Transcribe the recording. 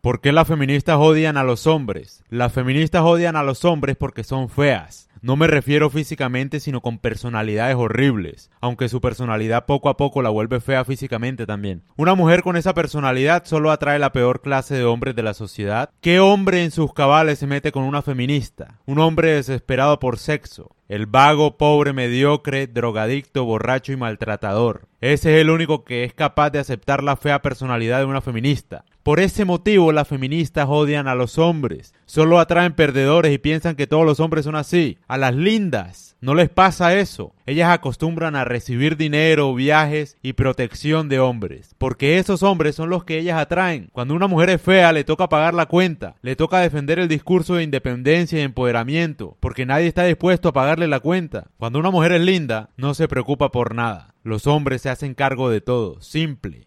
¿Por qué las feministas odian a los hombres? Las feministas odian a los hombres porque son feas. No me refiero físicamente, sino con personalidades horribles, aunque su personalidad poco a poco la vuelve fea físicamente también. Una mujer con esa personalidad solo atrae la peor clase de hombres de la sociedad. ¿Qué hombre en sus cabales se mete con una feminista? Un hombre desesperado por sexo. El vago, pobre, mediocre, drogadicto, borracho y maltratador. Ese es el único que es capaz de aceptar la fea personalidad de una feminista. Por ese motivo las feministas odian a los hombres. Solo atraen perdedores y piensan que todos los hombres son así. Las lindas no les pasa eso. Ellas acostumbran a recibir dinero, viajes y protección de hombres. Porque esos hombres son los que ellas atraen. Cuando una mujer es fea le toca pagar la cuenta. Le toca defender el discurso de independencia y empoderamiento. Porque nadie está dispuesto a pagarle la cuenta. Cuando una mujer es linda no se preocupa por nada. Los hombres se hacen cargo de todo. Simple.